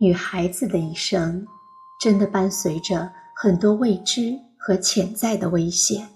女孩子的一生，真的伴随着很多未知和潜在的危险。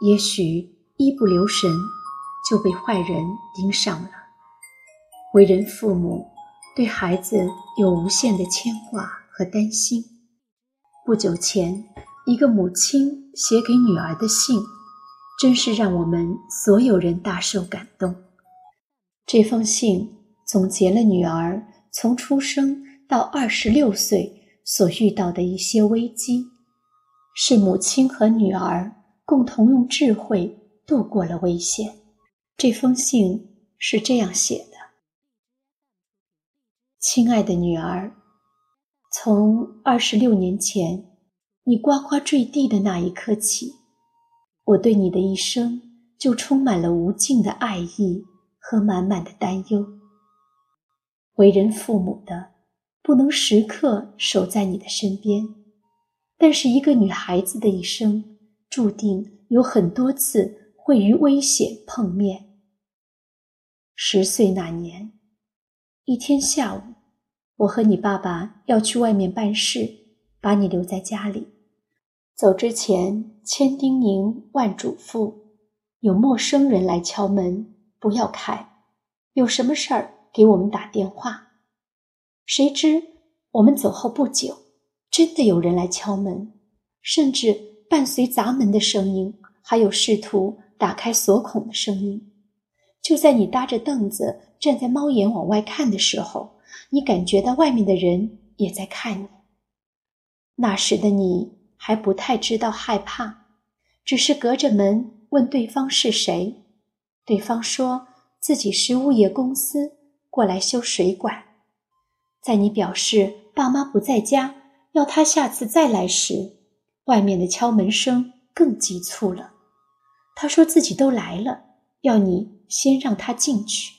也许一不留神就被坏人盯上了。为人父母，对孩子有无限的牵挂和担心。不久前，一个母亲写给女儿的信，真是让我们所有人大受感动。这封信总结了女儿从出生。到二十六岁所遇到的一些危机，是母亲和女儿共同用智慧度过了危险。这封信是这样写的：“亲爱的女儿，从二十六年前你呱呱坠地的那一刻起，我对你的一生就充满了无尽的爱意和满满的担忧。为人父母的。”不能时刻守在你的身边，但是一个女孩子的一生，注定有很多次会与危险碰面。十岁那年，一天下午，我和你爸爸要去外面办事，把你留在家里。走之前，千叮咛万嘱咐，有陌生人来敲门，不要开，有什么事儿给我们打电话。谁知我们走后不久，真的有人来敲门，甚至伴随砸门的声音，还有试图打开锁孔的声音。就在你搭着凳子站在猫眼往外看的时候，你感觉到外面的人也在看你。那时的你还不太知道害怕，只是隔着门问对方是谁，对方说自己是物业公司过来修水管。在你表示爸妈不在家，要他下次再来时，外面的敲门声更急促了。他说自己都来了，要你先让他进去。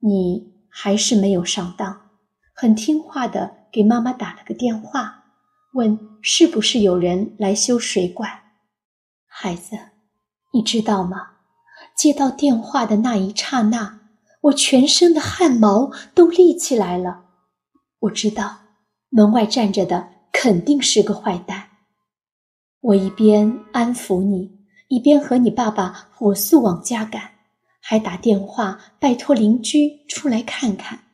你还是没有上当，很听话的给妈妈打了个电话，问是不是有人来修水管。孩子，你知道吗？接到电话的那一刹那，我全身的汗毛都立起来了。我知道门外站着的肯定是个坏蛋。我一边安抚你，一边和你爸爸火速往家赶，还打电话拜托邻居出来看看。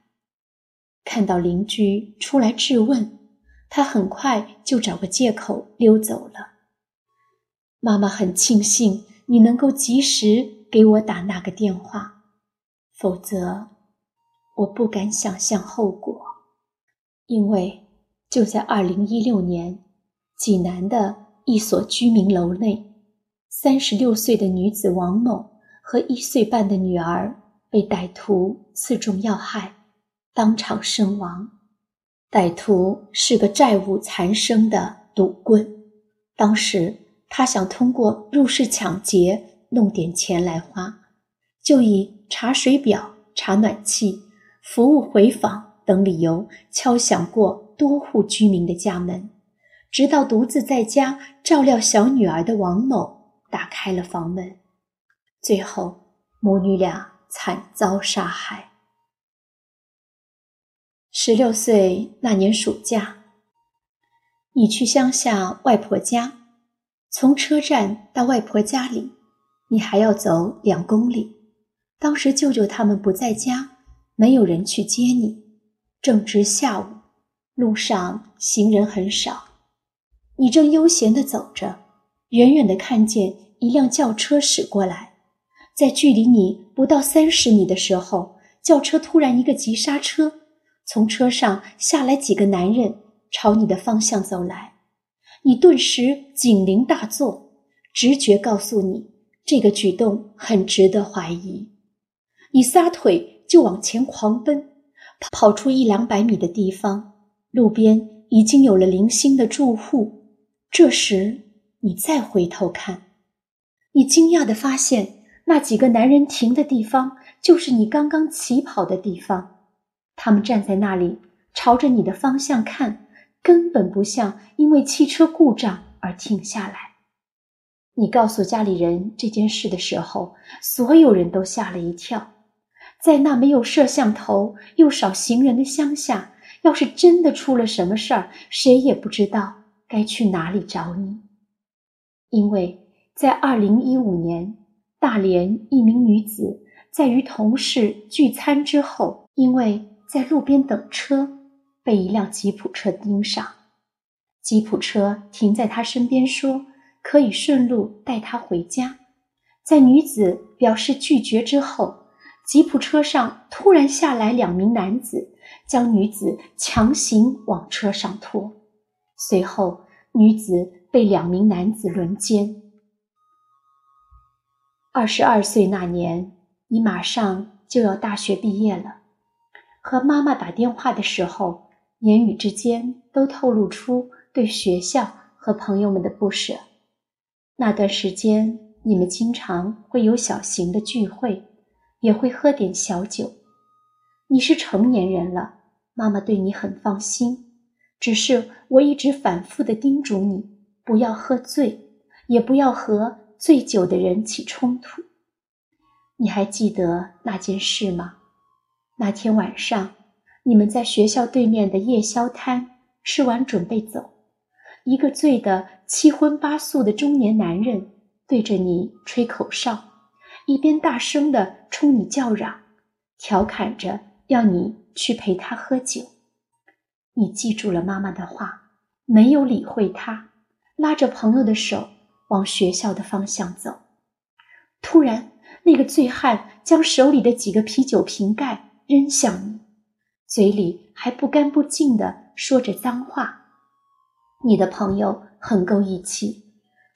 看到邻居出来质问，他很快就找个借口溜走了。妈妈很庆幸你能够及时给我打那个电话，否则我不敢想象后果。因为就在二零一六年，济南的一所居民楼内，三十六岁的女子王某和一岁半的女儿被歹徒刺中要害，当场身亡。歹徒是个债务缠身的赌棍，当时他想通过入室抢劫弄点钱来花，就以查水表、查暖气、服务回访。等理由敲响过多户居民的家门，直到独自在家照料小女儿的王某打开了房门，最后母女俩惨遭杀害。十六岁那年暑假，你去乡下外婆家，从车站到外婆家里，你还要走两公里。当时舅舅他们不在家，没有人去接你。正值下午，路上行人很少，你正悠闲地走着，远远地看见一辆轿车驶过来，在距离你不到三十米的时候，轿车突然一个急刹车，从车上下来几个男人朝你的方向走来，你顿时警铃大作，直觉告诉你这个举动很值得怀疑，你撒腿就往前狂奔。跑出一两百米的地方，路边已经有了零星的住户。这时，你再回头看，你惊讶地发现，那几个男人停的地方，就是你刚刚起跑的地方。他们站在那里，朝着你的方向看，根本不像因为汽车故障而停下来。你告诉家里人这件事的时候，所有人都吓了一跳。在那没有摄像头又少行人的乡下，要是真的出了什么事儿，谁也不知道该去哪里找你。因为在二零一五年，大连一名女子在与同事聚餐之后，因为在路边等车，被一辆吉普车盯上。吉普车停在她身边，说可以顺路带她回家。在女子表示拒绝之后。吉普车上突然下来两名男子，将女子强行往车上拖。随后，女子被两名男子轮奸。二十二岁那年，你马上就要大学毕业了。和妈妈打电话的时候，言语之间都透露出对学校和朋友们的不舍。那段时间，你们经常会有小型的聚会。也会喝点小酒。你是成年人了，妈妈对你很放心。只是我一直反复的叮嘱你，不要喝醉，也不要和醉酒的人起冲突。你还记得那件事吗？那天晚上，你们在学校对面的夜宵摊吃完，准备走，一个醉得七荤八素的中年男人对着你吹口哨。一边大声地冲你叫嚷，调侃着要你去陪他喝酒。你记住了妈妈的话，没有理会他，拉着朋友的手往学校的方向走。突然，那个醉汉将手里的几个啤酒瓶盖扔向你，嘴里还不干不净地说着脏话。你的朋友很够义气，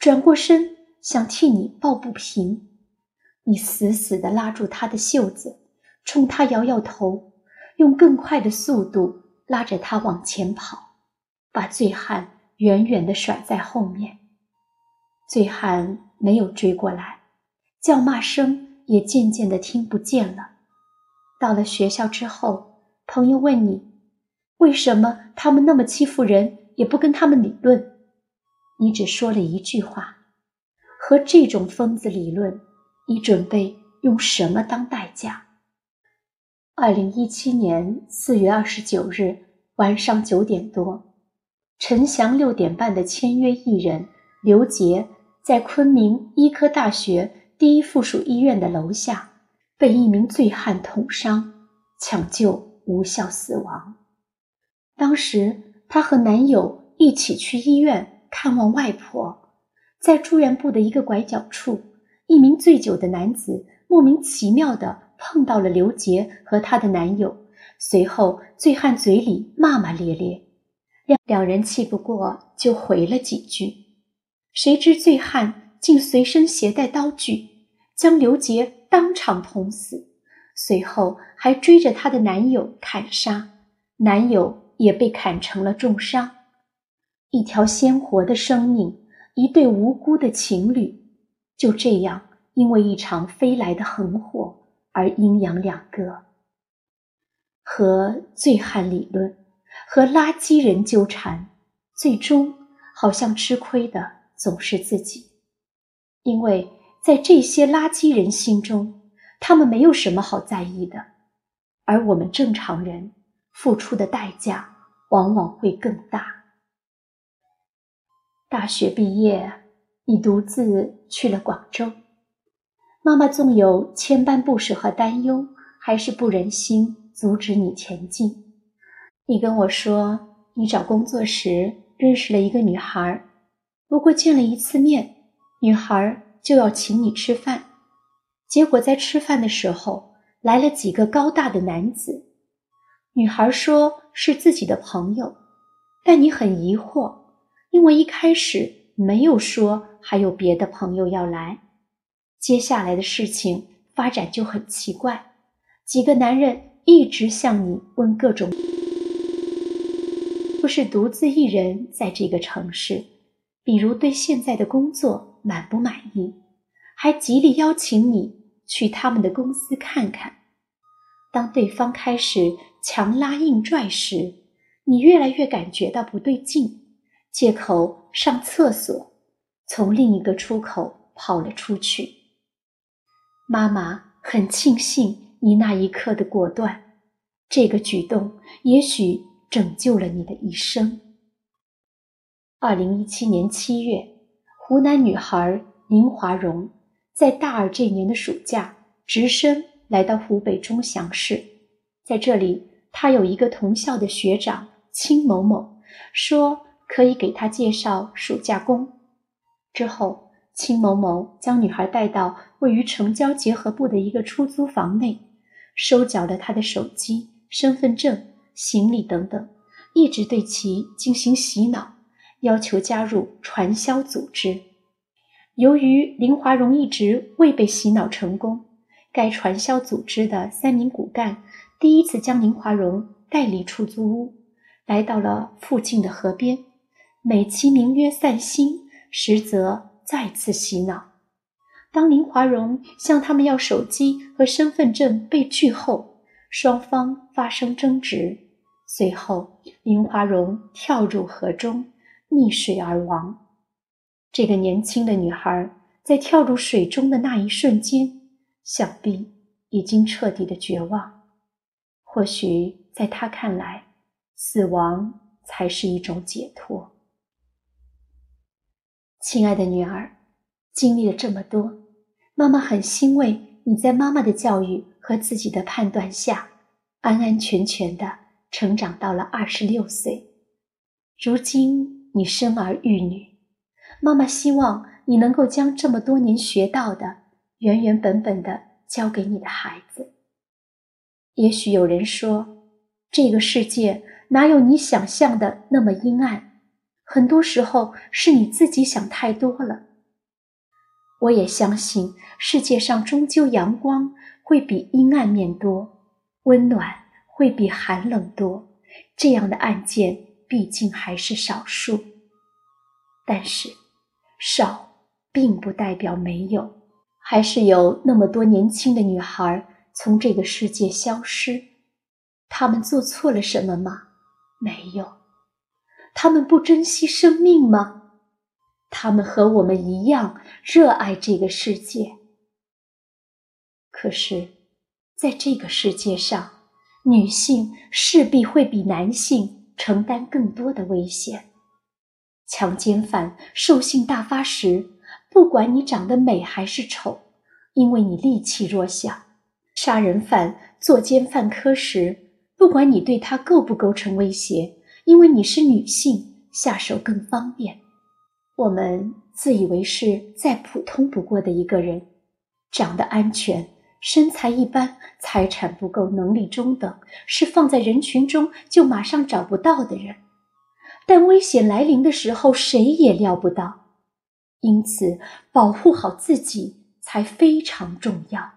转过身想替你抱不平。你死死地拉住他的袖子，冲他摇摇头，用更快的速度拉着他往前跑，把醉汉远远地甩在后面。醉汉没有追过来，叫骂声也渐渐地听不见了。到了学校之后，朋友问你，为什么他们那么欺负人，也不跟他们理论？你只说了一句话：和这种疯子理论。你准备用什么当代价？二零一七年四月二十九日晚上九点多，陈翔六点半的签约艺人刘杰在昆明医科大学第一附属医院的楼下被一名醉汉捅伤，抢救无效死亡。当时她和男友一起去医院看望外婆，在住院部的一个拐角处。一名醉酒的男子莫名其妙地碰到了刘杰和她的男友，随后醉汉嘴里骂骂咧咧，两两人气不过就回了几句，谁知醉汉竟随身携带刀具，将刘杰当场捅死，随后还追着她的男友砍杀，男友也被砍成了重伤，一条鲜活的生命，一对无辜的情侣。就这样，因为一场飞来的横祸而阴阳两隔。和醉汉理论，和垃圾人纠缠，最终好像吃亏的总是自己，因为在这些垃圾人心中，他们没有什么好在意的，而我们正常人付出的代价往往会更大。大学毕业。你独自去了广州，妈妈纵有千般不舍和担忧，还是不忍心阻止你前进。你跟我说，你找工作时认识了一个女孩，不过见了一次面，女孩就要请你吃饭。结果在吃饭的时候，来了几个高大的男子，女孩说是自己的朋友，但你很疑惑，因为一开始。没有说还有别的朋友要来，接下来的事情发展就很奇怪。几个男人一直向你问各种，不是独自一人在这个城市，比如对现在的工作满不满意，还极力邀请你去他们的公司看看。当对方开始强拉硬拽时，你越来越感觉到不对劲，借口上厕所，从另一个出口跑了出去。妈妈很庆幸你那一刻的果断，这个举动也许拯救了你的一生。二零一七年七月，湖南女孩宁华荣在大二这年的暑假直升来到湖北钟祥市，在这里，她有一个同校的学长。青某某说可以给他介绍暑假工。之后，青某某将女孩带到位于城郊结合部的一个出租房内，收缴了她的手机、身份证、行李等等，一直对其进行洗脑，要求加入传销组织。由于林华荣一直未被洗脑成功，该传销组织的三名骨干第一次将林华荣带离出租屋。来到了附近的河边，美其名曰散心，实则再次洗脑。当林华荣向他们要手机和身份证被拒后，双方发生争执，随后林华荣跳入河中溺水而亡。这个年轻的女孩在跳入水中的那一瞬间，想必已经彻底的绝望。或许在她看来，死亡才是一种解脱，亲爱的女儿，经历了这么多，妈妈很欣慰你在妈妈的教育和自己的判断下，安安全全的成长到了二十六岁。如今你生儿育女，妈妈希望你能够将这么多年学到的原原本本的教给你的孩子。也许有人说，这个世界。哪有你想象的那么阴暗？很多时候是你自己想太多了。我也相信世界上终究阳光会比阴暗面多，温暖会比寒冷多。这样的案件毕竟还是少数，但是少并不代表没有，还是有那么多年轻的女孩从这个世界消失。她们做错了什么吗？没有，他们不珍惜生命吗？他们和我们一样热爱这个世界。可是，在这个世界上，女性势必会比男性承担更多的危险。强奸犯兽性大发时，不管你长得美还是丑，因为你力气弱小；杀人犯作奸犯科时，不管你对他构不构成威胁，因为你是女性，下手更方便。我们自以为是再普通不过的一个人，长得安全，身材一般，财产不够，能力中等，是放在人群中就马上找不到的人。但危险来临的时候，谁也料不到。因此，保护好自己才非常重要。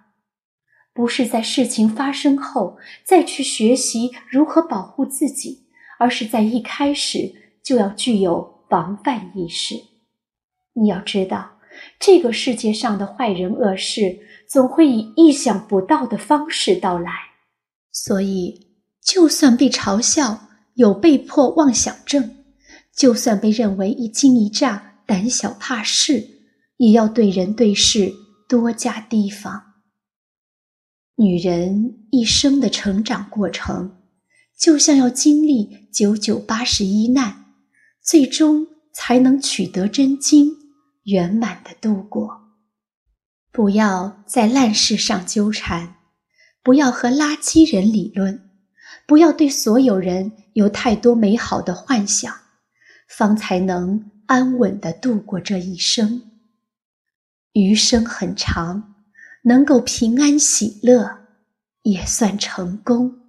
不是在事情发生后再去学习如何保护自己，而是在一开始就要具有防范意识。你要知道，这个世界上的坏人恶事总会以意想不到的方式到来，所以，就算被嘲笑有被迫妄想症，就算被认为一惊一乍、胆小怕事，也要对人对事多加提防。女人一生的成长过程，就像要经历九九八十一难，最终才能取得真经，圆满的度过。不要在烂事上纠缠，不要和垃圾人理论，不要对所有人有太多美好的幻想，方才能安稳的度过这一生。余生很长。能够平安喜乐，也算成功。